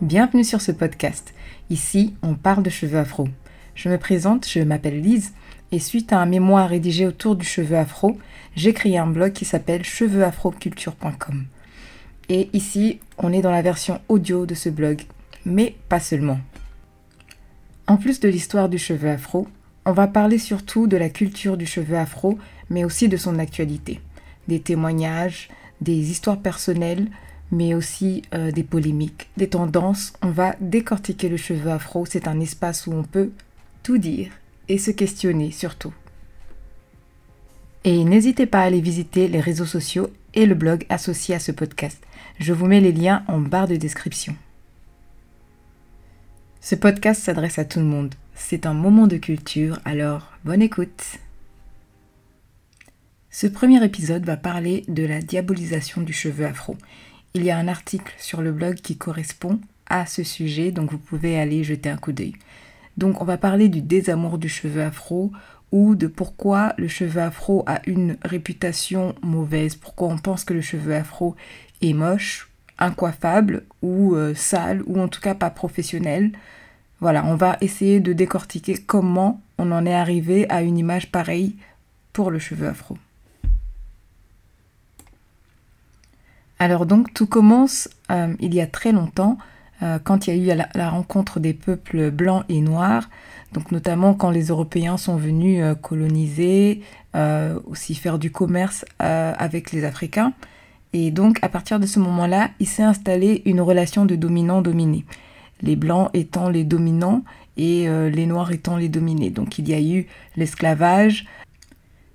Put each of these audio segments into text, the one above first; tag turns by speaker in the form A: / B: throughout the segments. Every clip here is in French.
A: Bienvenue sur ce podcast. Ici, on parle de cheveux afro. Je me présente, je m'appelle Lise et suite à un mémoire rédigé autour du cheveu afro, j'ai créé un blog qui s'appelle cheveuafroculture.com. Et ici, on est dans la version audio de ce blog, mais pas seulement. En plus de l'histoire du cheveu afro, on va parler surtout de la culture du cheveu afro, mais aussi de son actualité. Des témoignages, des histoires personnelles, mais aussi euh, des polémiques, des tendances. On va décortiquer le cheveu afro. C'est un espace où on peut tout dire et se questionner surtout. Et n'hésitez pas à aller visiter les réseaux sociaux et le blog associé à ce podcast. Je vous mets les liens en barre de description. Ce podcast s'adresse à tout le monde. C'est un moment de culture, alors bonne écoute. Ce premier épisode va parler de la diabolisation du cheveu afro. Il y a un article sur le blog qui correspond à ce sujet, donc vous pouvez aller jeter un coup d'œil. Donc on va parler du désamour du cheveu afro ou de pourquoi le cheveu afro a une réputation mauvaise, pourquoi on pense que le cheveu afro est moche, incoiffable ou euh, sale ou en tout cas pas professionnel. Voilà, on va essayer de décortiquer comment on en est arrivé à une image pareille pour le cheveu afro. Alors donc tout commence euh, il y a très longtemps, euh, quand il y a eu la, rencontre des peuples blancs et noirs, donc notamment quand les Européens sont venus euh, coloniser, aussi faire du commerce avec les Africains. Et donc à partir de ce moment-là, il s'est installé une relation de dominant-dominé. Les blancs étant les dominants et les noirs étant les dominés. Donc il y a eu l'esclavage.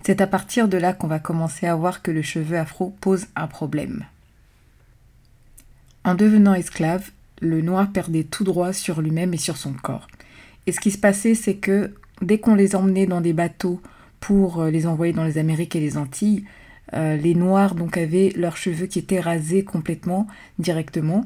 A: C'est à partir de là qu'on va commencer à voir que le cheveu afro pose un problème. En devenant esclave, le noir perdait tout droit sur lui-même et sur son corps. Et ce qui se passait, c'est que dès qu'on les emmenait dans des bateaux pour euh, les envoyer dans les Amériques et les Antilles, euh, les noirs donc avaient leurs cheveux qui étaient rasés complètement directement.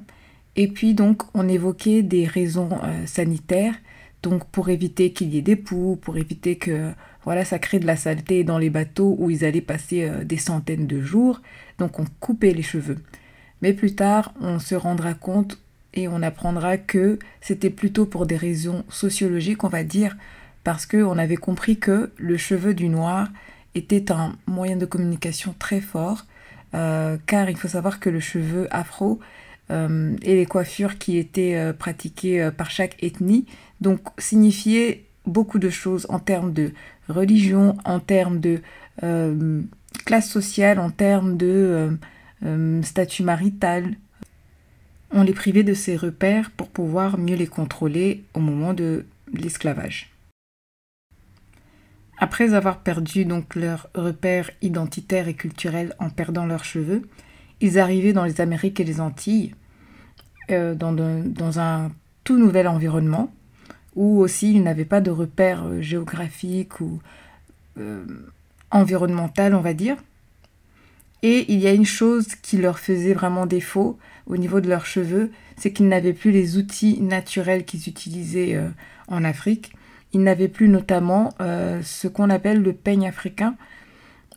A: Et puis donc on évoquait des raisons euh, sanitaires, donc pour éviter qu'il y ait des poux, pour éviter que voilà ça crée de la saleté dans les bateaux où ils allaient passer des centaines de jours. Donc on coupait les cheveux. Mais plus tard, on se rendra compte et on apprendra que c'était plutôt pour des raisons sociologiques, on va dire, parce qu'on avait compris que le cheveu du noir était un moyen de communication très fort, euh, car il faut savoir que le cheveu afro euh, et les coiffures qui étaient euh, pratiquées par chaque ethnie, donc signifiaient beaucoup de choses en termes de religion, en termes de classe sociale, en termes de euh, statut marital. On les privait de ces repères pour pouvoir mieux les contrôler au moment de l'esclavage. Après avoir perdu donc leurs repères identitaires et culturels en perdant leurs cheveux, ils arrivaient dans les Amériques et les Antilles, euh, dans, un tout nouvel environnement, où aussi ils n'avaient pas de repères euh, géographiques ou environnemental, on va dire. Et il y a une chose qui leur faisait vraiment défaut au niveau de leurs cheveux, c'est qu'ils n'avaient plus les outils naturels qu'ils utilisaient euh, en Afrique. Ils n'avaient plus notamment euh, ce qu'on appelle le peigne africain.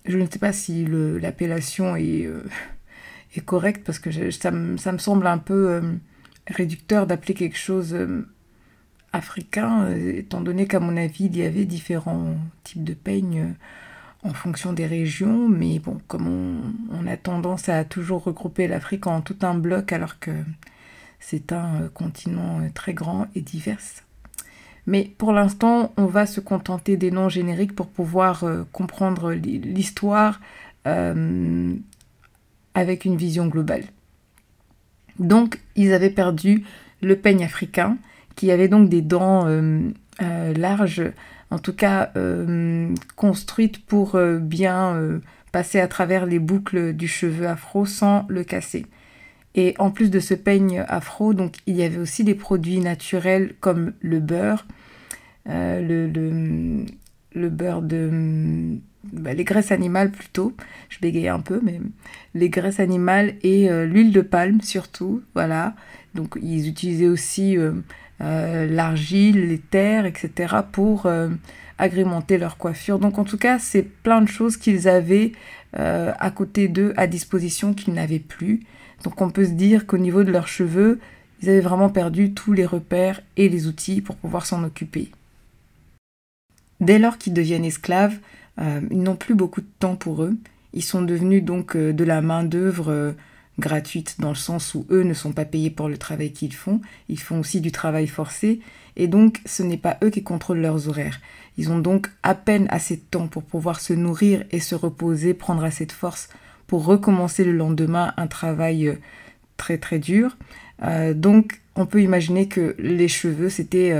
A: Je ne sais pas si l'appellation est, euh, est, correcte parce que ça, me, semble un peu réducteur d'appeler quelque chose africain, étant donné qu'à mon avis, il y avait différents types de peignes en fonction des régions, mais bon, comme on, a tendance à toujours regrouper l'Afrique en tout un bloc alors que c'est un euh, continent euh, très grand et divers. Mais pour l'instant, on va se contenter des noms génériques pour pouvoir euh, comprendre l'histoire avec une vision globale. Donc, ils avaient perdu le peigne africain, qui avait donc des dents larges en tout cas euh, construite pour euh, bien euh, passer à travers les boucles du cheveu afro sans le casser. Et en plus de ce peigne afro, donc il y avait aussi des produits naturels comme le beurre, le, beurre de bah, les graisses animales plutôt, je bégaye un peu, mais les graisses animales et l'huile de palme surtout, voilà. Donc ils utilisaient aussi euh, l'argile, les terres, etc. pour euh, agrémenter leur coiffure. Donc en tout cas, c'est plein de choses qu'ils avaient euh, à côté d'eux, à disposition, qu'ils n'avaient plus. Donc on peut se dire qu'au niveau de leurs cheveux, ils avaient vraiment perdu tous les repères et les outils pour pouvoir s'en occuper. Dès lors qu'ils deviennent esclaves, ils n'ont plus beaucoup de temps pour eux. Ils sont devenus donc de la main-d'œuvre gratuite dans le sens où eux ne sont pas payés pour le travail qu'ils font. Ils font aussi du travail forcé et donc ce n'est pas eux qui contrôlent leurs horaires. Ils ont donc à peine assez de temps pour pouvoir se nourrir et se reposer, prendre assez de force pour recommencer le lendemain un travail très très dur. donc on peut imaginer que les cheveux, c'était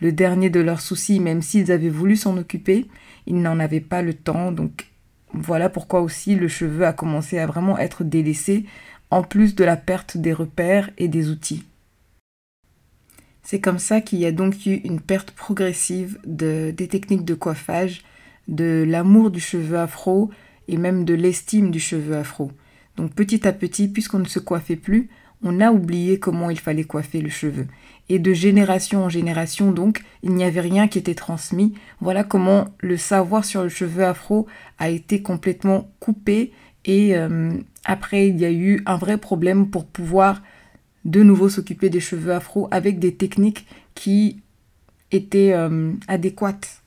A: le dernier de leurs soucis, même s'ils avaient voulu s'en occuper, ils n'en avaient pas le temps. Donc voilà pourquoi aussi le cheveu a commencé à vraiment être délaissé, en plus de la perte des repères et des outils. C'est comme ça qu'il y a donc eu une perte progressive de, des techniques de coiffage, de l'amour du cheveu afro et même de l'estime du cheveu afro. Donc petit à petit, puisqu'on ne se coiffait plus, on a oublié comment il fallait coiffer le cheveu. Et de génération en génération, donc, il n'y avait rien qui était transmis. Voilà comment le savoir sur le cheveu afro a été complètement coupé. Et euh, après, il y a eu un vrai problème pour pouvoir de nouveau s'occuper des cheveux afro avec des techniques qui étaient euh, adéquates.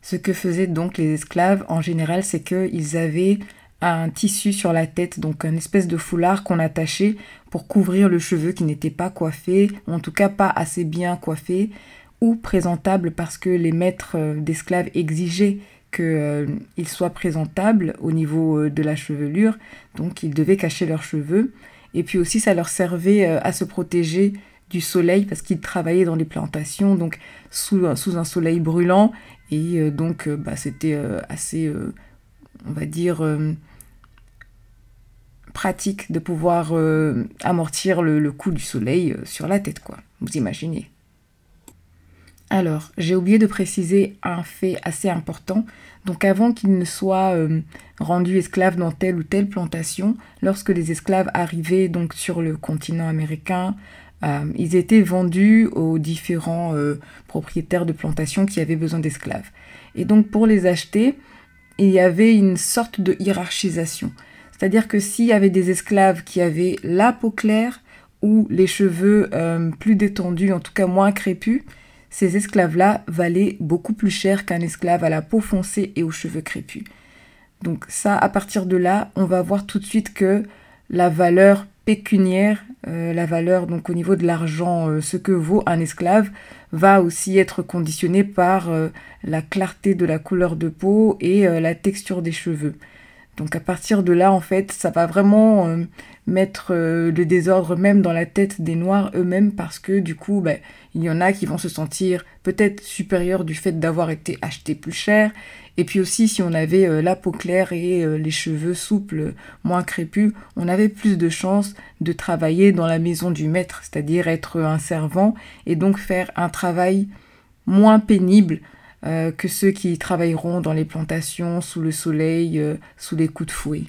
A: Ce que faisaient donc les esclaves en général, c'est qu'ils avaient un tissu sur la tête, donc un espèce de foulard qu'on attachait pour couvrir le cheveu qui n'était pas coiffé, ou en tout cas pas assez bien coiffé, ou présentable parce que les maîtres euh, d'esclaves exigeaient qu'ils euh, soient présentables au niveau euh, de la chevelure, donc ils devaient cacher leurs cheveux. Et puis aussi ça leur servait à se protéger du soleil parce qu'ils travaillaient dans les plantations, donc sous, un soleil brûlant, et donc bah, c'était assez on va dire, euh, pratique de pouvoir euh, amortir le, coup du soleil euh, sur la tête, quoi. Vous imaginez. Alors, j'ai oublié de préciser un fait assez important. Donc avant qu'ils ne soient rendus esclaves dans telle ou telle plantation, lorsque les esclaves arrivaient donc sur le continent américain, ils étaient vendus aux différents propriétaires de plantations qui avaient besoin d'esclaves. Et donc pour les acheter, il y avait une sorte de hiérarchisation. C'est-à-dire que s'il y avait des esclaves qui avaient la peau claire ou les cheveux euh, plus détendus, en tout cas moins crépus, ces esclaves-là valaient beaucoup plus cher qu'un esclave à la peau foncée et aux cheveux crépus. Donc ça, à partir de là, on va voir tout de suite que la valeur pécuniaire, euh, la valeur donc au niveau de l'argent, euh, ce que vaut un esclave, va aussi être conditionné par euh, la clarté de la couleur de peau et la texture des cheveux. Donc à partir de là, en fait, ça va vraiment euh, mettre le désordre même dans la tête des Noirs eux-mêmes parce que du coup, ben, il y en a qui vont se sentir peut-être supérieurs du fait d'avoir été achetés plus cher. Et puis aussi, si on avait euh, la peau claire et euh, les cheveux souples, moins crépus, on avait plus de chances de travailler dans la maison du maître, c'est-à-dire être un servant et donc faire un travail moins pénible euh, que ceux qui travailleront dans les plantations, sous le soleil, sous les coups de fouet.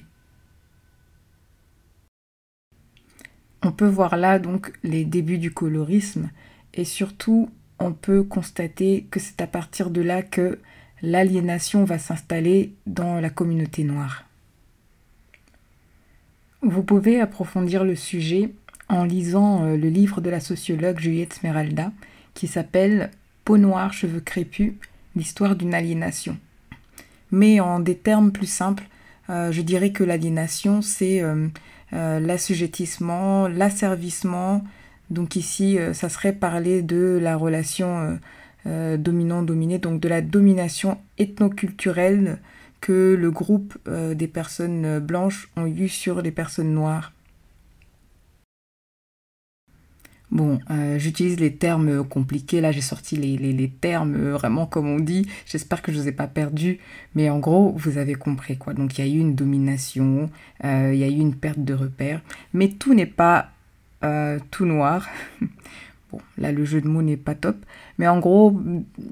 A: On peut voir là donc les débuts du colorisme et surtout on peut constater que c'est à partir de là que l'aliénation va s'installer dans la communauté noire. Vous pouvez approfondir le sujet en lisant euh, le livre de la sociologue Juliette Smeralda qui s'appelle Peau noire, cheveux crépus, l'histoire d'une aliénation. Mais en des termes plus simples, euh, je dirais que l'aliénation, c'est euh, l'assujettissement, l'asservissement. Donc ici, ça serait parler de la relation euh, dominant-dominé, donc de la domination ethnoculturelle que le groupe euh, des personnes blanches ont eu sur les personnes noires. Bon, euh, j'utilise les termes compliqués, là j'ai sorti les, termes vraiment comme on dit, j'espère que je ne vous ai pas perdu, mais en gros vous avez compris quoi. Donc il y a eu une domination, il y a eu une perte de repères, mais tout n'est pas tout noir. Bon, là, le jeu de mots n'est pas top. Mais en gros,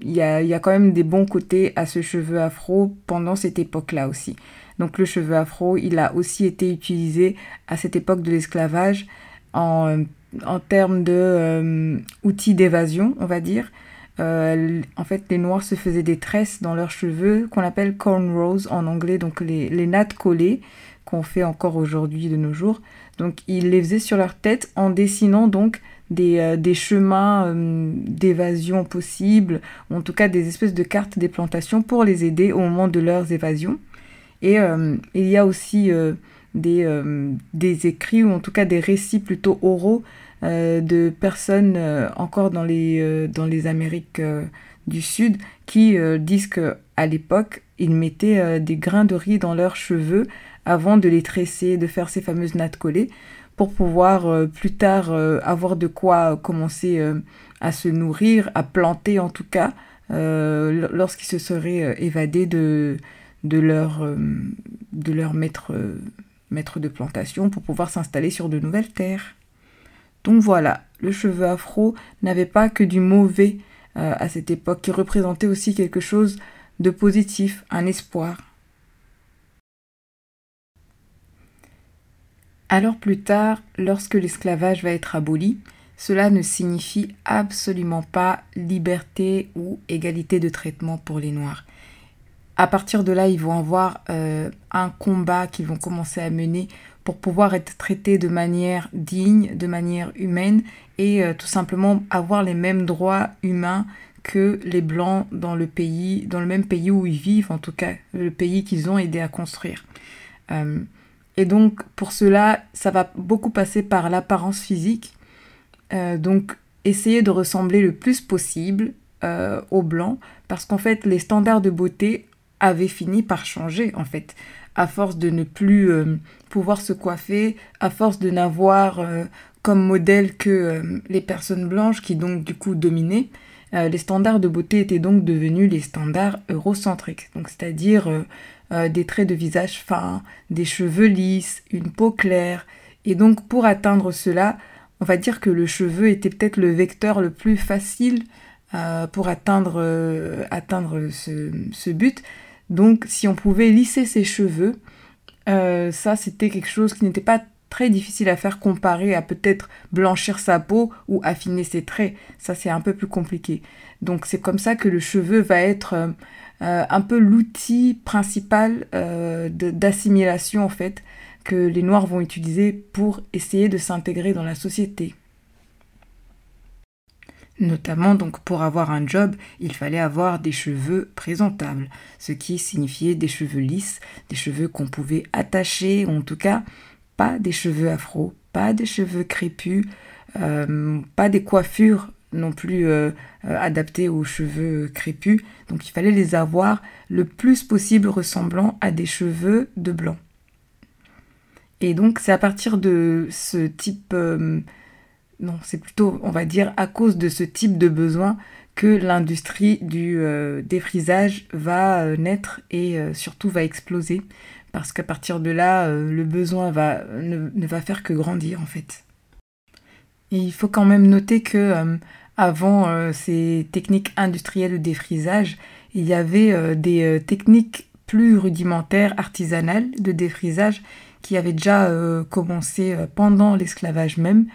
A: il y a, quand même des bons côtés à ce cheveu afro pendant cette époque-là aussi. Donc le cheveu afro, il a aussi été utilisé à cette époque de l'esclavage en, en termes de euh, outils d'évasion, on va dire. en fait, les Noirs se faisaient des tresses dans leurs cheveux qu'on appelle cornrows en anglais, donc les, les nattes collées qu'on fait encore aujourd'hui de nos jours. Donc ils les faisaient sur leur tête en dessinant donc des, euh, chemins euh, d'évasion possibles, ou en tout cas des espèces de cartes des plantations pour les aider au moment de leurs évasions. Et euh, il y a aussi des, des, écrits, ou en tout cas des récits plutôt oraux de personnes encore dans les, dans les Amériques du Sud qui disent qu'à l'époque, ils mettaient des grains de riz dans leurs cheveux avant de les tresser, de faire ces fameuses nattes collées, pour pouvoir euh, plus tard euh, avoir de quoi commencer euh, à se nourrir, à planter en tout cas, lorsqu'ils se seraient évadés de, de, leur, de leur maître, maître de plantation pour pouvoir s'installer sur de nouvelles terres. Donc voilà, le cheveu afro n'avait pas que du mauvais à cette époque, qui représentait aussi quelque chose de positif, un espoir. Alors plus tard, lorsque l'esclavage va être aboli, cela ne signifie absolument pas liberté ou égalité de traitement pour les Noirs. À partir de là, ils vont avoir euh, un combat qu'ils vont commencer à mener pour pouvoir être traités de manière digne, de manière humaine et euh, tout simplement avoir les mêmes droits humains que les blancs dans le pays, dans le même pays où ils vivent, en tout cas le pays qu'ils ont aidé à construire. Euh, et donc, pour cela, ça va beaucoup passer par l'apparence physique. Euh, donc, essayer de ressembler le plus possible aux blancs, parce qu'en fait, les standards de beauté avaient fini par changer, en fait. À force de ne plus pouvoir se coiffer, à force de n'avoir comme modèle que les personnes blanches qui donc du coup dominaient, les standards de beauté étaient donc devenus les standards eurocentriques. Donc, c'est-à-dire euh, des traits de visage fins, des cheveux lisses, une peau claire. Et donc pour atteindre cela, on va dire que le cheveu était peut-être le vecteur le plus facile euh, pour atteindre, euh, atteindre ce, but. Donc si on pouvait lisser ses cheveux, ça c'était quelque chose qui n'était pas très difficile à faire comparé à peut-être blanchir sa peau ou affiner ses traits. Ça c'est un peu plus compliqué. Donc c'est comme ça que le cheveu va être euh, un peu l'outil principal euh, d'assimilation en fait que les Noirs vont utiliser pour essayer de s'intégrer dans la société. Notamment donc pour avoir un job, il fallait avoir des cheveux présentables, ce qui signifiait des cheveux lisses, des cheveux qu'on pouvait attacher, ou en tout cas pas des cheveux afro, pas des cheveux crépus, euh, pas des coiffures non plus euh, euh, adaptés aux cheveux crépus. Donc il fallait les avoir le plus possible ressemblant à des cheveux de blanc. Et donc c'est à partir de ce type... Euh, non, c'est plutôt, on va dire, à cause de ce type de besoin que l'industrie du défrisage va naître et surtout va exploser. Parce qu'à partir de là, le besoin va, ne, va faire que grandir en fait. Il faut quand même noter que avant euh, ces techniques industrielles de défrisage, il y avait euh, des euh, techniques plus rudimentaires, artisanales de défrisage qui avaient déjà commencé pendant l'esclavage même,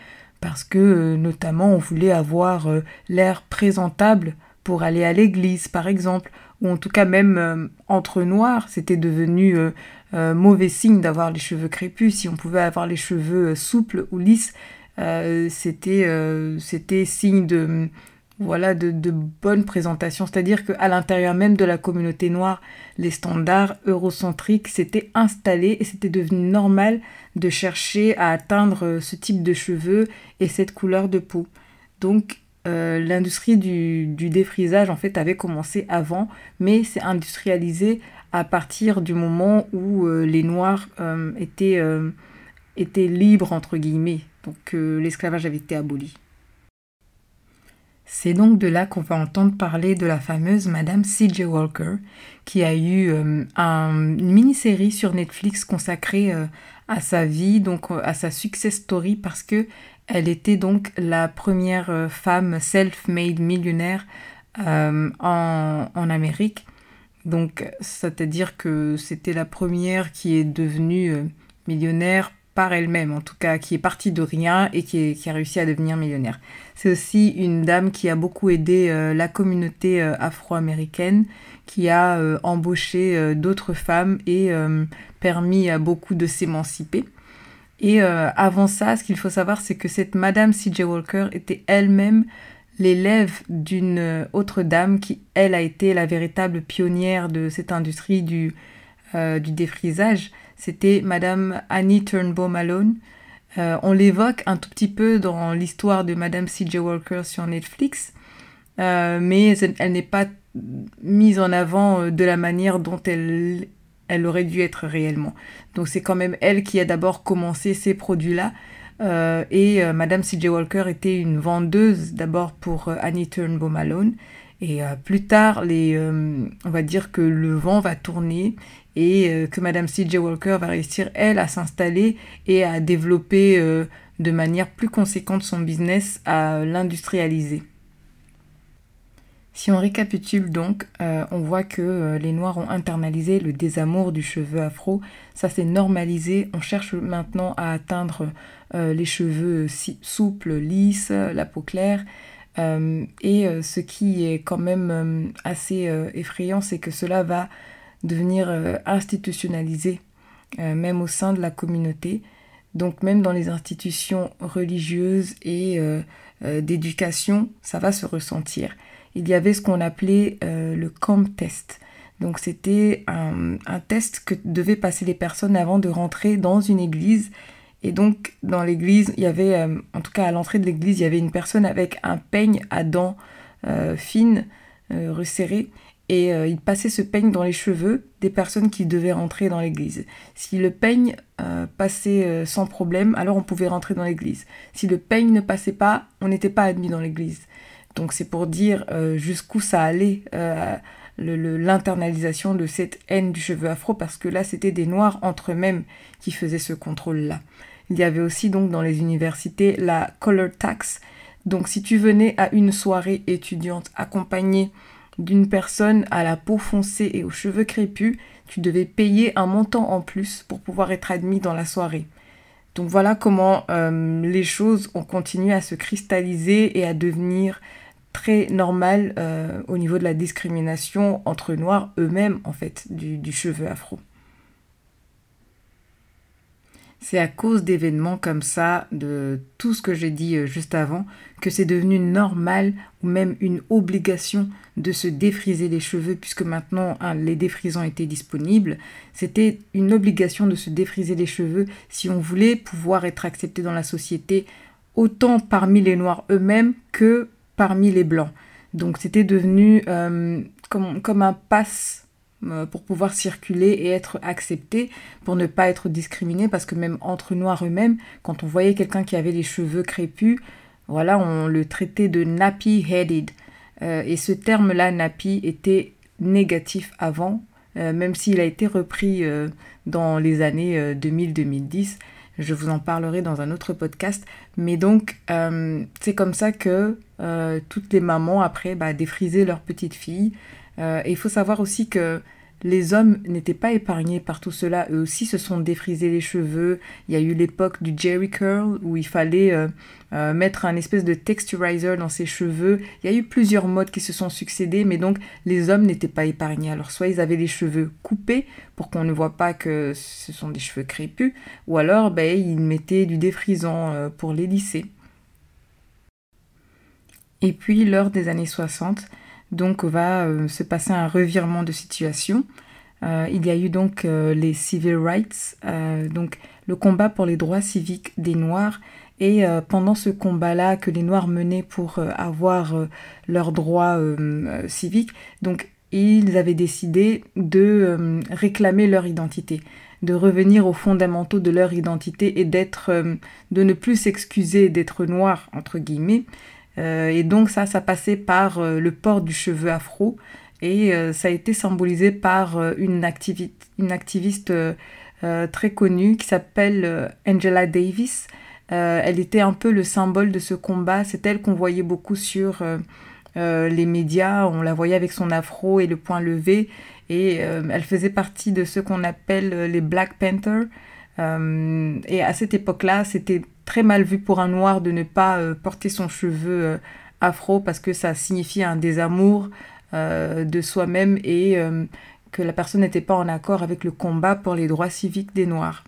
A: parce que notamment on voulait avoir l'air présentable pour aller à l'église par exemple, ou en tout cas même entre noirs, c'était devenu mauvais signe d'avoir les cheveux crépus, si on pouvait avoir les cheveux souples ou lisses, euh, euh, c'était signe de voilà de, de bonne présentation. C'est-à-dire qu'à l'intérieur même de la communauté noire, les standards eurocentriques s'étaient installés et c'était devenu normal de chercher à atteindre ce type de cheveux et cette couleur de peau. Donc euh, l'industrie du, défrisage en fait avait commencé avant, mais c'est industrialisé à partir du moment où les Noirs étaient, étaient libres entre guillemets donc l'esclavage avait été aboli. C'est donc de là qu'on va entendre parler de la fameuse Madame C.J. Walker, qui a eu euh, une mini-série sur Netflix consacrée euh, à sa vie, donc euh, à sa success story, parce que elle était donc la première femme self-made millionnaire en, en, Amérique. Donc, c'est-à-dire que c'était la première qui est devenue millionnaire par elle-même, en tout cas, qui est partie de rien et qui, a réussi à devenir millionnaire. C'est aussi une dame qui a beaucoup aidé euh, la communauté euh, afro-américaine, qui a euh, embauché d'autres femmes et permis à beaucoup de s'émanciper. Et avant ça, ce qu'il faut savoir, c'est que cette Madame C.J. Walker était elle-même l'élève d'une autre dame qui, elle, a été la véritable pionnière de cette industrie du, du défrisage c'était Madame Annie Turnbaum Malone. Euh, on l'évoque un tout petit peu dans l'histoire de Madame C.J. Walker sur Netflix, euh, mais elle n'est pas mise en avant euh, de la manière dont elle, elle aurait dû être réellement. Donc c'est quand même elle qui a d'abord commencé ces produits-là. et Madame C.J. Walker était une vendeuse d'abord pour Annie Turnbaum Malone. Et plus tard, les, on va dire que le vent va tourner et euh, que Madame C.J. Walker va réussir, elle, à s'installer et à développer euh, de manière plus conséquente son business, à l'industrialiser. Si on récapitule donc, euh, on voit que les Noirs ont internalisé le désamour du cheveu afro. Ça s'est normalisé. On cherche maintenant à atteindre les cheveux souples, lisses, la peau claire. et ce qui est quand même assez effrayant, c'est que cela va devenir euh, institutionnalisé, euh, même au sein de la communauté. Donc même dans les institutions religieuses et euh, d'éducation, ça va se ressentir. Il y avait ce qu'on appelait le COMP test. Donc c'était un, test que devaient passer les personnes avant de rentrer dans une église. Et donc dans l'église, il y avait, en tout cas à l'entrée de l'église, il y avait une personne avec un peigne à dents fines, resserrées et euh, il passait ce peigne dans les cheveux des personnes qui devaient rentrer dans l'église. Si le peigne euh, passait euh, sans problème, alors on pouvait rentrer dans l'église. Si le peigne ne passait pas, on n'était pas admis dans l'église. Donc c'est pour dire jusqu'où ça allait l'internalisation de cette haine du cheveu afro, parce que là c'était des noirs entre eux-mêmes qui faisaient ce contrôle-là. Il y avait aussi donc dans les universités la color tax. Donc si tu venais à une soirée étudiante accompagnée d'une personne à la peau foncée et aux cheveux crépus, tu devais payer un montant en plus pour pouvoir être admis dans la soirée. Donc voilà comment euh, les choses ont continué à se cristalliser et à devenir très normales euh, au niveau de la discrimination entre noirs eux-mêmes en fait du cheveu afro. C'est à cause d'événements comme ça, de tout ce que j'ai dit euh, juste avant, que c'est devenu normal ou même une obligation de se défriser les cheveux, puisque maintenant hein, les défrisants étaient disponibles. C'était une obligation de se défriser les cheveux si on voulait pouvoir être accepté dans la société, autant parmi les noirs eux-mêmes que parmi les blancs. Donc c'était devenu euh, comme, un passe pour pouvoir circuler et être accepté, pour ne pas être discriminé, parce que même entre noirs eux-mêmes, quand on voyait quelqu'un qui avait les cheveux crépus, voilà, on le traitait de nappy-headed. Euh, et ce terme-là, nappy, était négatif avant, euh, même s'il a été repris dans les années 2000-2010. Je vous en parlerai dans un autre podcast. Mais donc, c'est comme ça que toutes les mamans, après, bah, défrisaient leurs petites filles. Euh, et il faut savoir aussi que les hommes n'étaient pas épargnés par tout cela. Eux aussi se sont défrisés les cheveux. Il y a eu l'époque du Jerry Curl où il fallait euh, euh, mettre un espèce de texturizer dans ses cheveux. Il y a eu plusieurs modes qui se sont succédés, mais donc les hommes n'étaient pas épargnés. Alors soit ils avaient les cheveux coupés pour qu'on ne voit pas que ce sont des cheveux crépus, ou alors ben, ils mettaient du défrisant pour les lisser. Et puis, lors des années 60, donc va euh, se passer un revirement de situation. Euh, il y a eu donc euh, les civil rights, donc le combat pour les droits civiques des Noirs. Et pendant ce combat-là que les Noirs menaient pour avoir leurs droits civiques, donc ils avaient décidé de réclamer leur identité, de revenir aux fondamentaux de leur identité et d'être, de ne plus s'excuser d'être noir entre guillemets, et donc ça, ça passait par euh, le port du cheveu afro. Et euh, ça a été symbolisé par une, une activiste très connue qui s'appelle Angela Davis. elle était un peu le symbole de ce combat. C'est elle qu'on voyait beaucoup sur les médias. On la voyait avec son afro et le poing levé. Et elle faisait partie de ce qu'on appelle les Black Panthers. et à cette époque-là, c'était très mal vu pour un noir de ne pas porter son cheveu afro parce que ça signifiait un désamour de soi-même et que la personne n'était pas en accord avec le combat pour les droits civiques des noirs.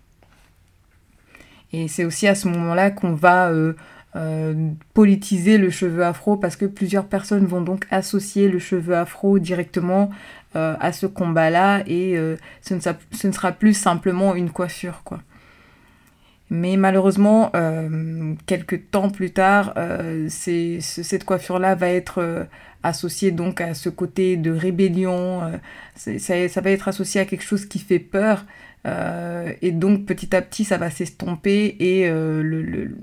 A: Et c'est aussi à ce moment-là qu'on va euh, euh, politiser le cheveu afro parce que plusieurs personnes vont donc associer le cheveu afro directement euh, à ce combat-là et ce ne, ce, ne sera plus simplement une coiffure quoi. Mais malheureusement, quelques temps plus tard, cette coiffure-là va être associée donc à ce côté de rébellion. Ça, ça, va être associé à quelque chose qui fait peur. Euh, et donc petit à petit ça va s'estomper et euh, le,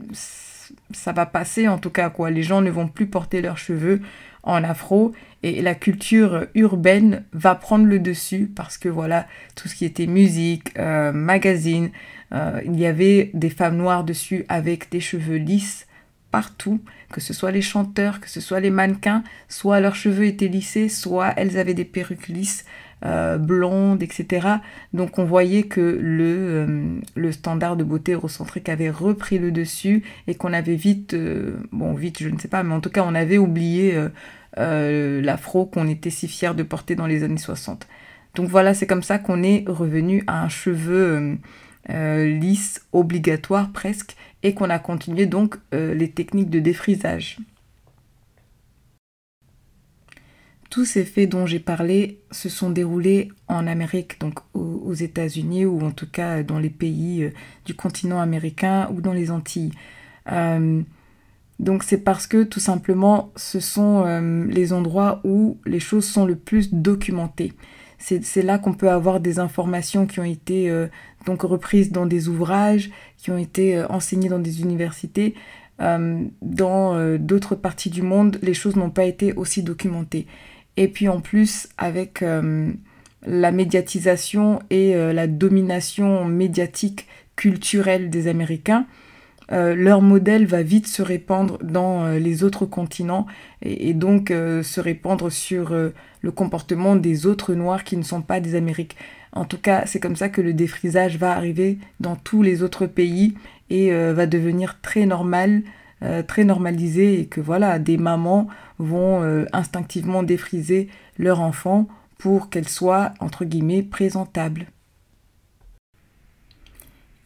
A: ça va passer en tout cas quoi. Les gens ne vont plus porter leurs cheveux en afro et la culture urbaine va prendre le dessus parce que voilà tout ce qui était musique, euh, magazine, il y avait des femmes noires dessus avec des cheveux lisses partout, que ce soit les chanteurs, que ce soit les mannequins, soit leurs cheveux étaient lissés, soit elles avaient des perruques lisses. Euh, blonde, etc. Donc on voyait que le, euh, standard de beauté eurocentrique avait repris le dessus et qu'on avait vite, euh, bon vite je ne sais pas, mais en tout cas on avait oublié l'afro qu'on était si fiers de porter dans les années 60. Donc voilà, c'est comme ça qu'on est revenu à un cheveu lisse, obligatoire presque, et qu'on a continué donc les techniques de défrisage. Tous ces faits dont j'ai parlé se sont déroulés en Amérique, donc aux, États-Unis ou en tout cas dans les pays euh, du continent américain ou dans les Antilles. Euh, donc c'est parce que tout simplement ce sont euh, les endroits où les choses sont le plus documentées. C'est là qu'on peut avoir des informations qui ont été donc reprises dans des ouvrages, qui ont été enseignées dans des universités. dans d'autres parties du monde, les choses n'ont pas été aussi documentées. Et puis en plus, avec euh, la médiatisation et euh, la domination médiatique culturelle des Américains, euh, leur modèle va vite se répandre dans les autres continents et, donc se répandre sur le comportement des autres Noirs qui ne sont pas des Amériques. En tout cas, c'est comme ça que le défrisage va arriver dans tous les autres pays et va devenir très normal, très normalisé et que voilà, des mamans vont euh, instinctivement défriser leur enfant pour qu'elle soit, entre guillemets, présentable.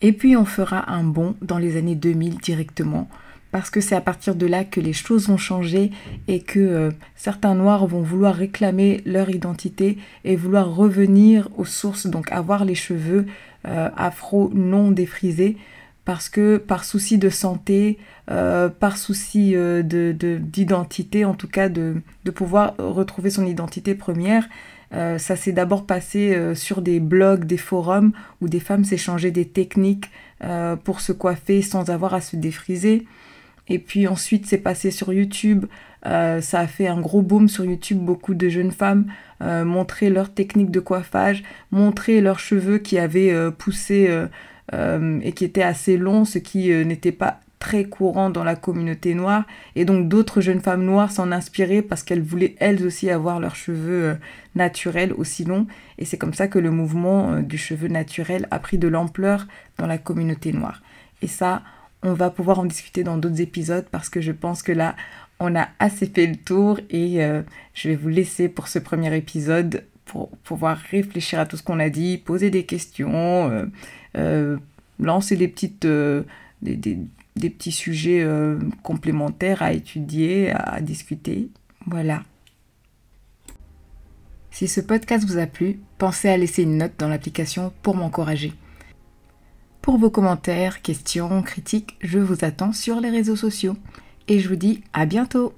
A: Et puis on fera un bond dans les années 2000 directement, parce que c'est à partir de là que les choses vont changer et que euh, certains noirs vont vouloir réclamer leur identité et vouloir revenir aux sources, donc avoir les cheveux euh, afro non défrisés, parce que par souci de santé, euh, par souci euh, d'identité, en tout cas de, pouvoir retrouver son identité première, euh, ça s'est d'abord passé sur des blogs, des forums où des femmes s'échangeaient des techniques pour se coiffer sans avoir à se défriser. Et puis ensuite, c'est passé sur YouTube. ça a fait un gros boom sur YouTube. Beaucoup de jeunes femmes montraient leurs techniques de coiffage, montraient leurs cheveux qui avaient poussé et qui était assez long, ce qui euh, n'était pas très courant dans la communauté noire. Et donc d'autres jeunes femmes noires s'en inspiraient parce qu'elles voulaient elles aussi avoir leurs cheveux euh, naturels aussi longs. Et c'est comme ça que le mouvement du cheveu naturel a pris de l'ampleur dans la communauté noire. Et ça, on va pouvoir en discuter dans d'autres épisodes parce que je pense que là, on a assez fait le tour et je vais vous laisser pour ce premier épisode pour pouvoir réfléchir à tout ce qu'on a dit, poser des questions, euh, lancer des, petites, euh, des, des, petits sujets euh, complémentaires à étudier, à discuter. Voilà. Si ce podcast vous a plu, pensez à laisser une note dans l'application pour m'encourager. Pour vos commentaires, questions, critiques, je vous attends sur les réseaux sociaux. Et je vous dis à bientôt